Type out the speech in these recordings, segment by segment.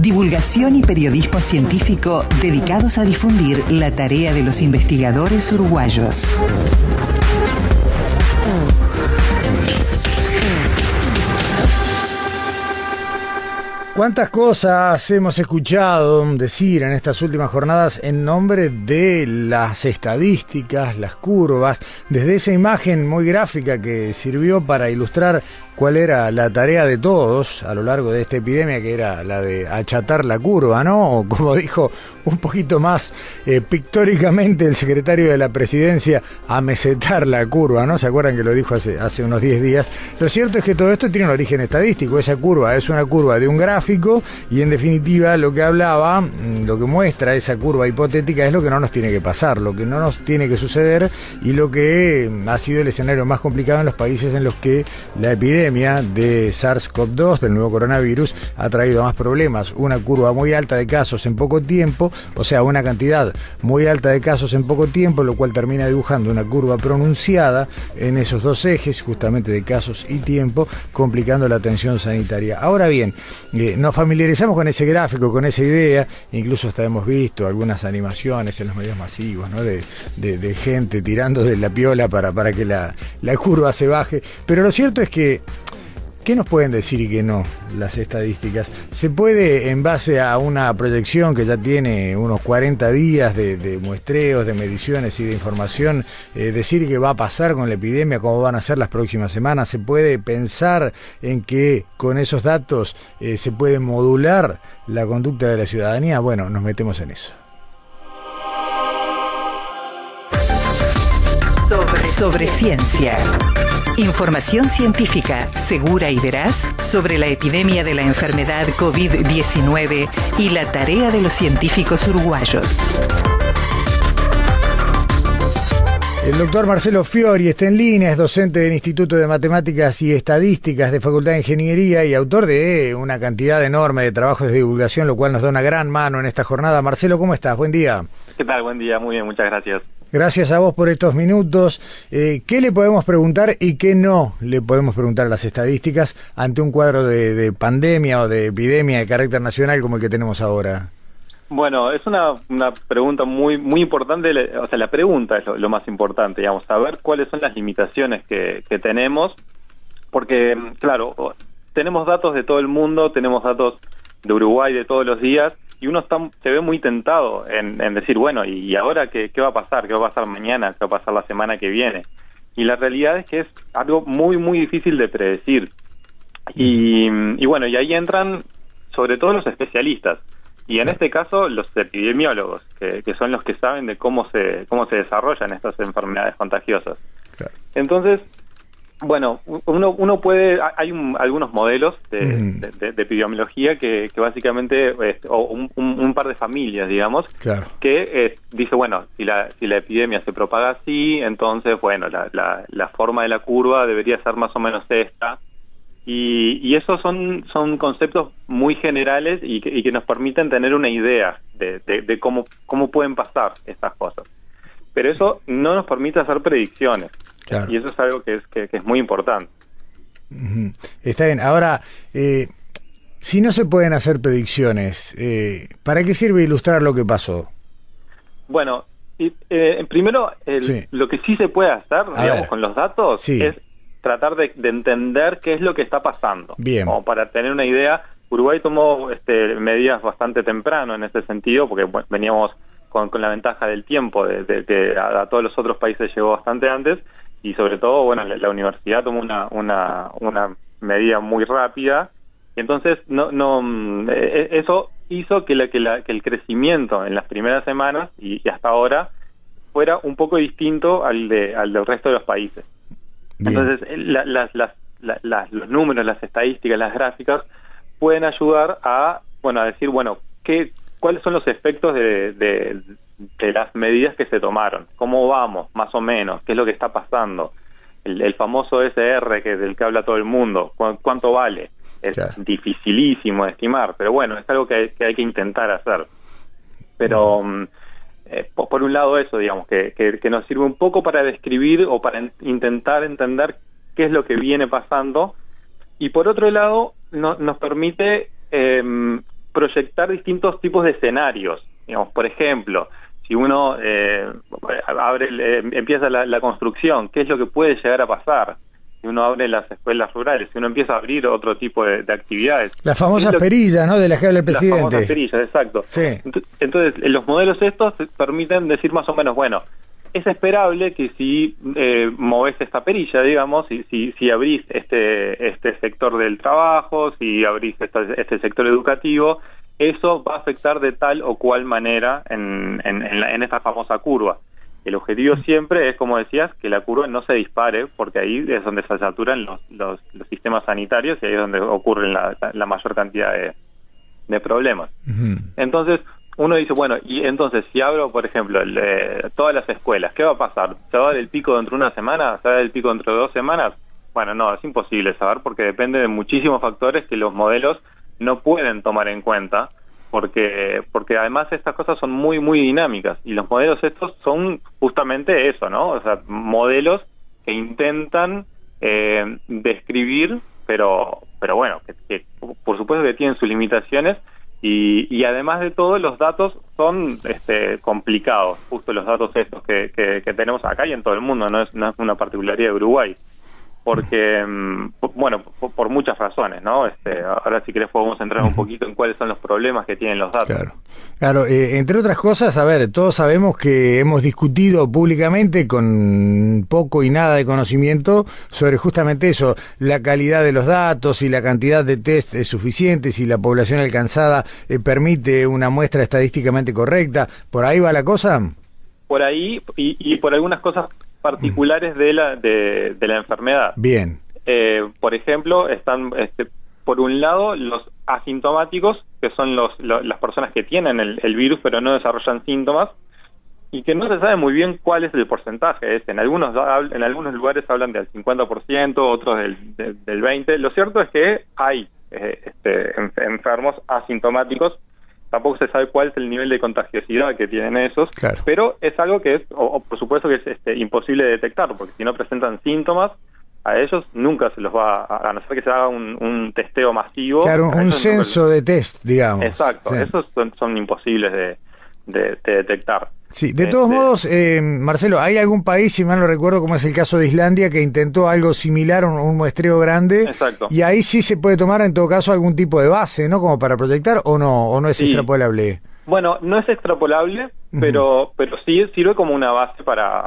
Divulgación y periodismo científico dedicados a difundir la tarea de los investigadores uruguayos. ¿Cuántas cosas hemos escuchado decir en estas últimas jornadas en nombre de las estadísticas, las curvas, desde esa imagen muy gráfica que sirvió para ilustrar cuál era la tarea de todos a lo largo de esta epidemia, que era la de achatar la curva, ¿no? O como dijo un poquito más eh, pictóricamente el secretario de la presidencia, amesetar la curva, ¿no? ¿Se acuerdan que lo dijo hace, unos 10 días? Lo cierto es que todo esto tiene un origen estadístico, esa curva es una curva de un gráfico y en definitiva lo que hablaba, mm, lo que muestra esa curva hipotética es lo que no nos tiene que pasar, lo que no nos tiene que suceder y lo que mm, ha sido el escenario más complicado en los países en los que la epidemia de SARS-CoV-2, del nuevo coronavirus, ha traído más problemas. Una curva muy alta de casos en poco tiempo, o sea, una cantidad muy alta de casos en poco tiempo, lo cual termina dibujando una curva pronunciada en esos dos ejes, justamente de casos y tiempo, complicando la atención sanitaria. Ahora bien, eh, nos familiarizamos con ese gráfico, con esa idea, incluso hasta hemos visto algunas animaciones en los medios masivos, ¿no? de, gente tirando de la piola para, para que la, la curva se baje. Pero lo cierto es que ¿Qué nos pueden decir y qué no las estadísticas? ¿Se puede, en base a una proyección que ya tiene unos 40 días de, muestreos, de mediciones y de información, eh, decir qué va a pasar con la epidemia, cómo van a ser las próximas semanas? ¿Se puede pensar en que con esos datos eh, se puede modular la conducta de la ciudadanía? Bueno, nos metemos en eso. Sobre ciencia. Información científica segura y veraz sobre la epidemia de la enfermedad COVID-19 y la tarea de los científicos uruguayos. El doctor Marcelo Fiori está en línea, es docente del Instituto de Matemáticas y Estadísticas de Facultad de Ingeniería y autor de una cantidad enorme de trabajos de divulgación, lo cual nos da una gran mano en esta jornada. Marcelo, ¿cómo estás? Buen día. ¿Qué tal? Buen día, muy bien, muchas gracias. Gracias a vos por estos minutos. Eh, ¿Qué le podemos preguntar y qué no le podemos preguntar a las estadísticas ante un cuadro de, pandemia o de epidemia de carácter nacional como el que tenemos ahora? Bueno, es una, una pregunta muy muy importante, o sea, la pregunta es lo, más importante, digamos, saber cuáles son las limitaciones que, que tenemos, porque, claro, tenemos datos de todo el mundo, tenemos datos de Uruguay de todos los días, y uno está, se ve muy tentado en, decir, bueno, ¿y ahora qué, qué va a pasar? ¿Qué va a pasar mañana? ¿Qué va a pasar la semana que viene? Y la realidad es que es algo muy, muy difícil de predecir. Y, y bueno, y ahí entran sobre todo los especialistas. Y en este caso, los epidemiólogos, que, que, son los que saben de cómo se, cómo se desarrollan estas enfermedades contagiosas. Entonces, bueno, uno, uno puede, hay algunos modelos de, epidemiología que, básicamente, o un, par de familias, digamos, que eh, dice, bueno, si la, si la epidemia se propaga así, entonces, bueno, la, la, forma de la curva debería ser más o menos esta. Y, y esos son, son conceptos muy generales y que, y que nos permiten tener una idea de, de cómo, cómo pueden pasar estas cosas. Pero eso no nos permite hacer predicciones. Y eso es algo que es, que, es muy importante. Está bien. Ahora, eh, si no se pueden hacer predicciones, eh, ¿para qué sirve ilustrar lo que pasó? Bueno, eh, primero, lo que sí se puede hacer, digamos, con los datos es tratar de, entender qué es lo que está pasando. Bien. Como para tener una idea, Uruguay tomó este, medidas bastante temprano en ese sentido, porque veníamos con, la ventaja del tiempo, de, que a, todos los otros países llegó bastante antes, y sobre todo, bueno, la, universidad tomó una, una, una medida muy rápida y entonces no, no mm, e, e, eso hizo que, la, que, la, que el crecimiento en las primeras semanas y, hasta ahora fuera un poco distinto al, de, al del resto de los países. Entonces, las, las, las, los números, las estadísticas, las gráficas pueden ayudar a, bueno, a decir, bueno, ¿qué, cuáles son los efectos de, de, de las medidas que se tomaron. ¿Cómo vamos, más o menos? ¿Qué es lo que está pasando? El, famoso SR que del que habla todo el mundo, ¿cuánto vale? Es dificilísimo de estimar, pero bueno, es algo que hay que, intentar hacer. Pero mm, eh, por un lado eso, digamos, que, que, nos sirve un poco para describir o para intentar entender qué es lo que viene pasando y por otro lado no, nos permite eh, proyectar distintos tipos de escenarios. Digamos, por ejemplo, si uno eh, abre, eh, empieza la, construcción, ¿qué es lo que puede llegar a pasar? Si uno abre las escuelas rurales, si uno empieza a abrir otro tipo de, actividades. Las famosas perillas, ¿no? De la que habla el presidente. Las famosas perillas, exacto. Entonces, los modelos estos permiten decir más o menos, bueno, es esperable que si eh, moves esta perilla, digamos, si, si, si abrís este, este sector del trabajo, si abrís este sector educativo, eso va a afectar de tal o cual manera en, en, esta famosa curva. El objetivo siempre es, como decías, que la curva no se dispare, porque ahí es donde se saturan los, los, sistemas sanitarios y ahí es donde ocurren la, mayor cantidad de, problemas. Entonces, uno dice, bueno, y entonces si abro, por ejemplo, todas las escuelas, ¿qué va a pasar? ¿Se va a dar el pico dentro de una semana? ¿Se va a dar el pico dentro de dos semanas? Bueno, no, es imposible saber porque depende de muchísimos factores que los modelos no pueden tomar en cuenta porque porque además estas cosas son muy muy dinámicas y los modelos estos son justamente eso, ¿no? O sea, modelos que intentan eh, describir, pero pero bueno, que, por supuesto que tienen sus limitaciones y, y además de todo los datos son este, complicados, justo los datos estos que, que, que tenemos acá y en todo el mundo, no es, no es una particularidad de Uruguay porque, mm, bueno, por, muchas razones, ¿no? Este, ahora si querés podemos entrar un poquito en cuáles son los problemas que tienen los datos. Claro, claro eh, entre otras cosas, a ver, todos sabemos que hemos discutido públicamente con poco y nada de conocimiento sobre justamente eso, la calidad de los datos y la cantidad de test es suficiente, si la población alcanzada eh, permite una muestra estadísticamente correcta, ¿por ahí va la cosa? Por ahí y, y por algunas cosas particulares de la, de, la enfermedad. Bien. Eh, por ejemplo, están, este, por un lado, los asintomáticos, que son los, las personas que tienen el, virus pero no desarrollan síntomas, y que no se sabe muy bien cuál es el porcentaje. Es, en, algunos, en algunos lugares hablan del 50%, otros del, del, 20%. Lo cierto es que hay eh, este, enfermos asintomáticos tampoco se sabe cuál es el nivel de contagiosidad que tienen esos, pero es algo que es, o, por supuesto que es este, imposible de detectar, porque si no presentan síntomas, a ellos nunca se los va a, a no ser que se haga un, testeo masivo. Claro, un censo de test, digamos. Exacto, esos son, imposibles de detectar. Sí, de todos este, modos, eh, Marcelo, ¿hay algún país, si mal no recuerdo, como es el caso de Islandia, que intentó algo similar, un, un muestreo grande? Exacto. Y ahí sí se puede tomar, en todo caso, algún tipo de base, ¿no? Como para proyectar, ¿o no, o no es extrapolable? Bueno, no es extrapolable, pero pero sí sirve como una base para,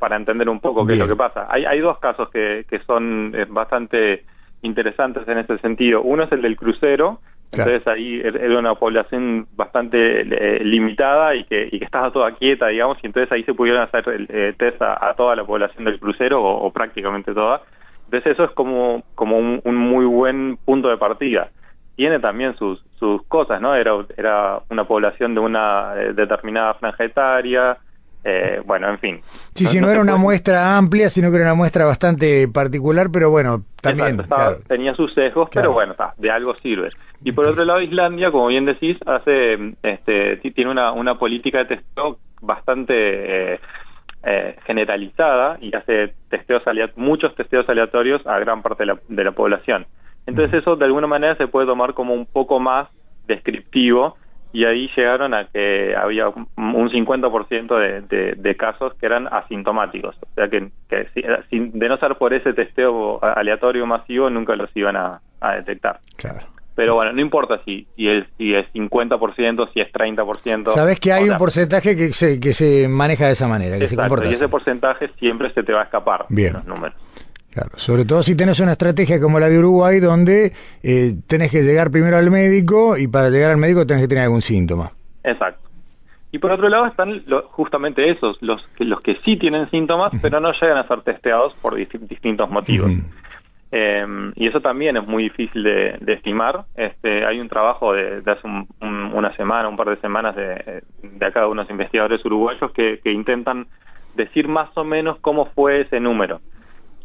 para, entender un poco qué es lo que pasa. Hay, hay dos casos que, que son eh, bastante interesantes en ese sentido. Uno es el del crucero, entonces ahí er, era una población bastante eh, limitada y que, y que estaba toda quieta, digamos, y entonces ahí se pudieron hacer el eh, test a, toda la población del crucero o, prácticamente toda. Entonces eso es como, como un, muy buen punto de partida. Tiene también sus, sus cosas, ¿no? Era, era una población de una eh, determinada franja etaria, eh, bueno, en fin. Sí, si no, era una muestra amplia, sino que era una muestra bastante particular, pero bueno, también. Tenía sus sesgos, pero bueno, de algo sirve. Y por otro lado, Islandia, como bien decís, hace, este, tiene una, una política de testeo bastante eh, eh, generalizada y hace testeos muchos testeos aleatorios a gran parte de la, de la población. Entonces, eso de alguna manera se puede tomar como un poco más descriptivo y ahí llegaron a que había un 50% de, de, de, casos que eran asintomáticos. O sea que, de no ser por ese testeo aleatorio masivo, nunca los iban a, detectar. Claro. Pero bueno, no importa si, si, es, si es 50%, si es 30%. Sabes que hay un porcentaje que se, que se maneja de esa manera, que se comporta Y ese porcentaje siempre se te va a escapar Bien. los números. Claro, sobre todo si tenés una estrategia como la de Uruguay, donde eh, tenés que llegar primero al médico y para llegar al médico tenés que tener algún síntoma. Exacto. Y por otro lado están justamente esos, los que, los que sí tienen síntomas, pero no llegan a ser testeados por distintos motivos. Em, y eso también es muy difícil de, estimar. Este, hay un trabajo de, hace una semana, un par de semanas de, de acá de unos investigadores uruguayos que, intentan decir más o menos cómo fue ese número.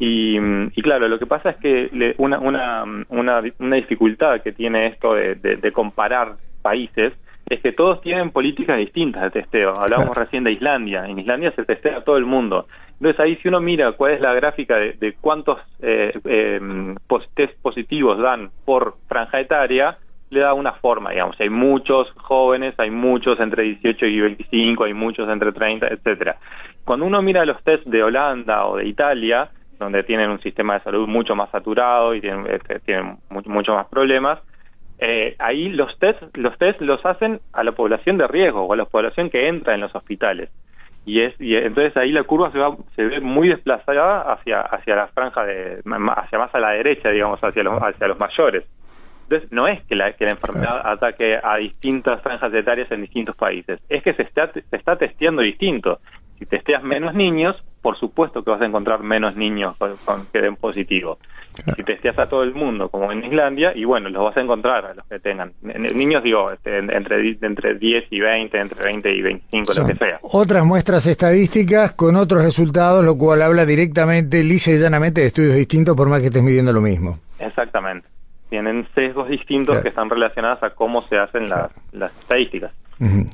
Y, claro, lo que pasa es que una, una, una, una, dificultad que tiene esto de, comparar países es que todos tienen políticas distintas de testeo. Hablábamos recién de Islandia. En Islandia se testea a todo el mundo. Entonces ahí si uno mira cuál es la gráfica de, cuántos eh, eh, test positivos dan por franja etaria, le da una forma, digamos. Hay muchos jóvenes, hay muchos entre 18 y 25, hay muchos entre 30, etcétera. Cuando uno mira los test de Holanda o de Italia, donde tienen un sistema de salud mucho más saturado y tienen, este, tienen mucho, más problemas, eh, ahí los test, los test los hacen a la población de riesgo o a la población que entra en los hospitales. Y es y entonces ahí la curva se va se ve muy desplazada hacia hacia la franja de hacia más a la derecha digamos hacia los hacia los mayores. Entonces no es que la que la enfermedad ataque a distintas franjas etarias en distintos países es que se está se está testeando distinto si testeas menos niños por supuesto que vas a encontrar menos niños con, que den positivo. Si testeas a todo el mundo, como en Islandia, y bueno, los vas a encontrar a los que tengan. Niños, digo, este, entre, entre 10 y 20, entre 20 y 25, lo que sea. Otras muestras estadísticas con otros resultados, lo cual habla directamente, lisa y llanamente, de estudios distintos, por más que estés midiendo lo mismo. Exactamente. Tienen sesgos distintos que están relacionados a cómo se hacen las, las estadísticas.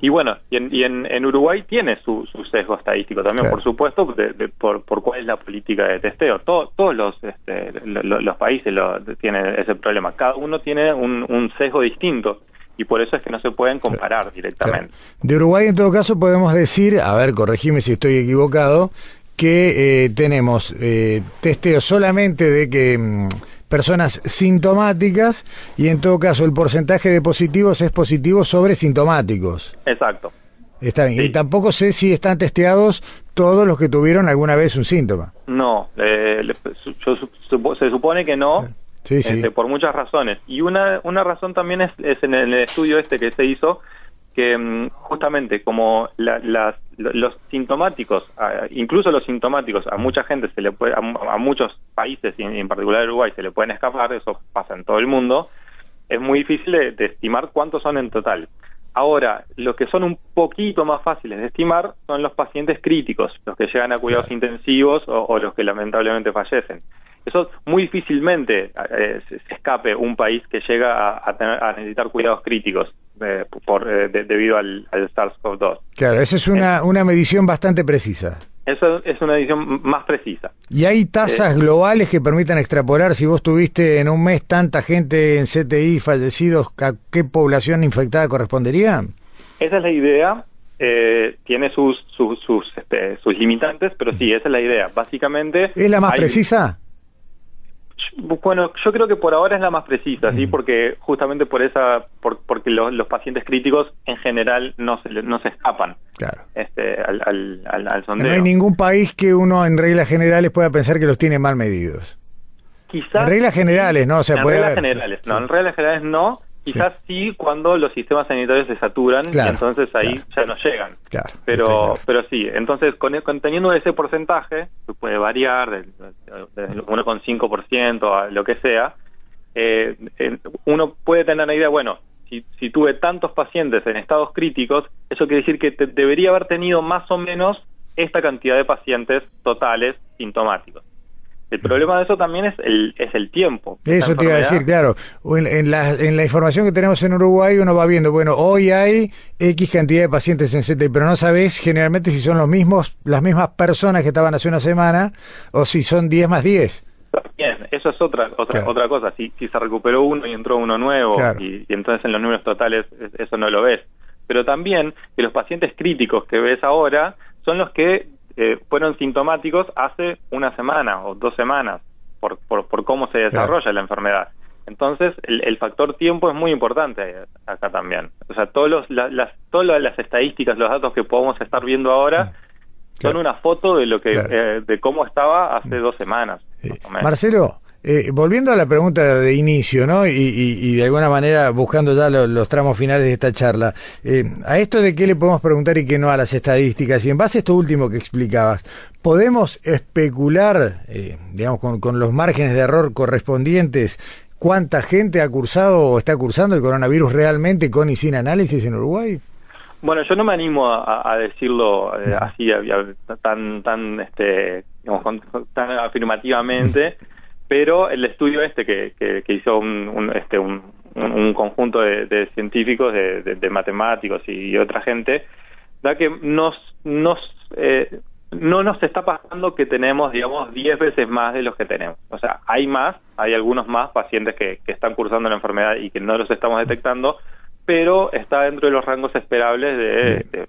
Y bueno, y en, en, Uruguay tiene su, sesgo estadístico también, por supuesto, por, por cuál es la política de testeo. todos los, este, los países lo, tienen ese problema. Cada uno tiene un, sesgo distinto y por eso es que no se pueden comparar directamente. De Uruguay, en todo caso, podemos decir, a ver, corregime si estoy equivocado, que eh, tenemos eh, testeo solamente de que mm, personas sintomáticas y en todo caso el porcentaje de positivos es positivo sobre sintomáticos. Exacto. Está bien. Y tampoco sé si están testeados todos los que tuvieron alguna vez un síntoma. No, eh, se supone que no, sí, sí. Este, por muchas razones. Y una, una razón también es, es en el estudio este que se hizo, que mm, justamente como las, los sintomáticos, incluso los sintomáticos, a mucha gente se le puede, a, muchos países y en, particular Uruguay se le pueden escapar, eso pasa en todo el mundo, es muy difícil de, estimar cuántos son en total. Ahora, los que son un poquito más fáciles de estimar son los pacientes críticos, los que llegan a cuidados intensivos o, los que lamentablemente fallecen. Eso muy difícilmente eh, se escape un país que llega a, a necesitar cuidados críticos por, eh, debido al, SARS-CoV-2. Claro, esa es una, una medición bastante precisa. Eso es una medición más precisa. ¿Y hay tasas eh, globales que permitan extrapolar si vos tuviste en un mes tanta gente en CTI fallecidos, a qué población infectada correspondería? Esa es la idea. Eh, tiene sus sus sus, este, sus limitantes, pero sí, esa es la idea. Básicamente... ¿Es la más precisa? Bueno, yo creo que por ahora es la más precisa, sí, porque justamente por esa, por, porque los, pacientes críticos en general no se no se escapan, claro. este, al, al, sondeo. No hay ningún país que uno en reglas generales pueda pensar que los tiene mal medidos. Quizás. En reglas generales, no, en reglas generales, no, en reglas generales no, Quizás sí. cuando los sistemas sanitarios se saturan y entonces ahí ya no llegan. pero pero sí, entonces con, teniendo ese porcentaje, que puede variar del, del 1,5% a lo que sea, eh, uno puede tener la idea, bueno, si, si tuve tantos pacientes en estados críticos, eso quiere decir que debería haber tenido más o menos esta cantidad de pacientes totales sintomáticos. El problema de eso también es el, es el tiempo. Eso te iba a decir, claro. En, la, en la información que tenemos en Uruguay uno va viendo, bueno, hoy hay X cantidad de pacientes en CTI, pero no sabes generalmente si son los mismos, las mismas personas que estaban hace una semana o si son 10 más 10. Bien, eso es otra otra otra cosa. Si, si se recuperó uno y entró uno nuevo y, y entonces en los números totales eso no lo ves. Pero también que los pacientes críticos que ves ahora son los que eh, fueron sintomáticos hace una semana o dos semanas por, por, cómo se desarrolla la enfermedad. Entonces, el, factor tiempo es muy importante acá también. O sea, todos los, las, todas las estadísticas, los datos que podemos estar viendo ahora mm. son una foto de lo que eh, de cómo estaba hace mm. dos semanas. Marcelo, Eh, volviendo a la pregunta de inicio, ¿no? Y, de alguna manera buscando ya los, tramos finales de esta charla, eh, a esto de qué le podemos preguntar y qué no a las estadísticas, y en base a esto último que explicabas, ¿podemos especular, eh, digamos, con, con los márgenes de error correspondientes cuánta gente ha cursado o está cursando el coronavirus realmente con y sin análisis en Uruguay? Bueno, yo no me animo a, decirlo eh, así tan tan este digamos, tan afirmativamente, pero el estudio este que, que, hizo un, este un, un, conjunto de, científicos, de, matemáticos y, otra gente, da que nos nos eh, no nos está pasando que tenemos, digamos, 10 veces más de los que tenemos. O sea, hay más, hay algunos más pacientes que, que están cursando la enfermedad y que no los estamos detectando, pero está dentro de los rangos esperables de, de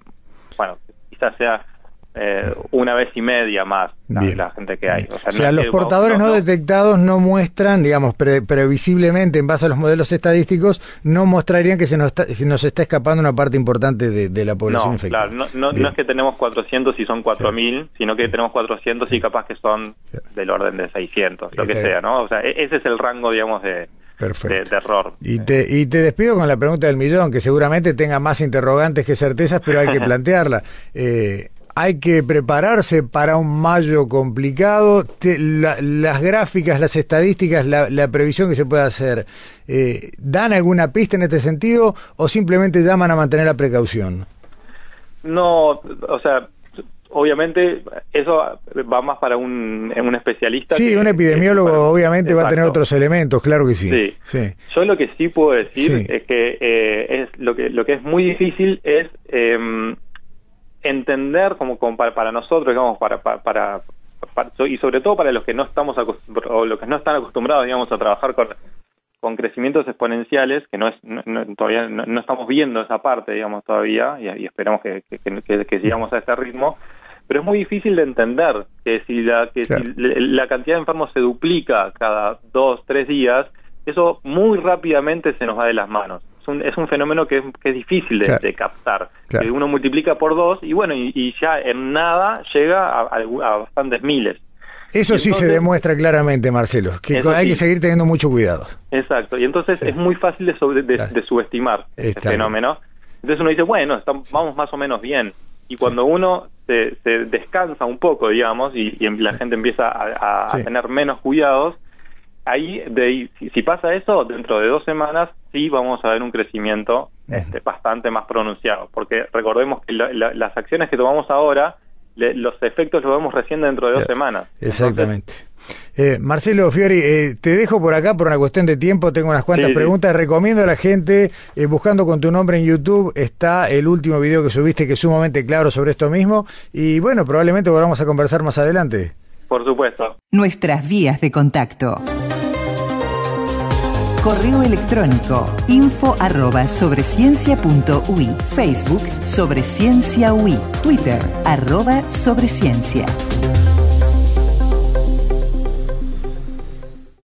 bueno, quizás sea eh, una vez y media más la, gente que hay. O sea, los portadores no, detectados no muestran, digamos, previsiblemente en base a los modelos estadísticos, no mostrarían que se nos está, nos está escapando una parte importante de, la población infectada. Claro, no, no, es que tenemos 400 y son 4.000, sino que tenemos 400 y capaz que son del orden de 600, lo que sea, ¿no? O sea, e-, ese es el rango, digamos, de, De, error. Y te, y te despido con la pregunta del millón, que seguramente tenga más interrogantes que certezas, pero hay que plantearla. Eh, hay que prepararse para un mayo complicado. las gráficas, las estadísticas, la, previsión que se puede hacer, eh, ¿dan alguna pista en este sentido o simplemente llaman a mantener la precaución? No, o sea, obviamente eso va más para un, un especialista. Sí, un epidemiólogo obviamente va a tener otros elementos, claro que sí. sí. Yo lo que sí puedo decir es que eh, es lo que lo que es muy difícil es eh, entender como, para, nosotros, digamos, para, para, y sobre todo para los que no estamos o los que no están acostumbrados, digamos, a trabajar con, con crecimientos exponenciales, que no es todavía no, estamos viendo esa parte, digamos, todavía, y, esperamos que, que, sigamos a ese ritmo, pero es muy difícil de entender que si la, que si la cantidad de enfermos se duplica cada dos, tres días, eso muy rápidamente se nos va de las manos es un fenómeno que es, difícil de, captar. Que uno multiplica por dos y bueno, y, ya en nada llega a, bastantes miles. Eso sí se demuestra claramente, Marcelo, que hay que seguir teniendo mucho cuidado. Exacto, y entonces es muy fácil de, subestimar este fenómeno. Entonces uno dice, bueno, estamos, vamos más o menos bien. Y cuando uno se, descansa un poco, digamos, y, la gente empieza a, tener menos cuidados, ahí, de, si, pasa eso, dentro de dos semanas sí vamos a ver un crecimiento este, bastante más pronunciado, porque recordemos que las acciones que tomamos ahora, los efectos los vemos recién dentro de dos semanas. Exactamente. Eh, Marcelo Fiori, eh, te dejo por acá por una cuestión de tiempo, tengo unas cuantas preguntas. Recomiendo a la gente, eh, buscando con tu nombre en YouTube, está el último video que subiste que es sumamente claro sobre esto mismo. Y bueno, probablemente volvamos a conversar más adelante. Por supuesto. Nuestras vías de contacto. Correo electrónico info arroba sobre Facebook sobre ciencia Twitter arroba sobre ciencia.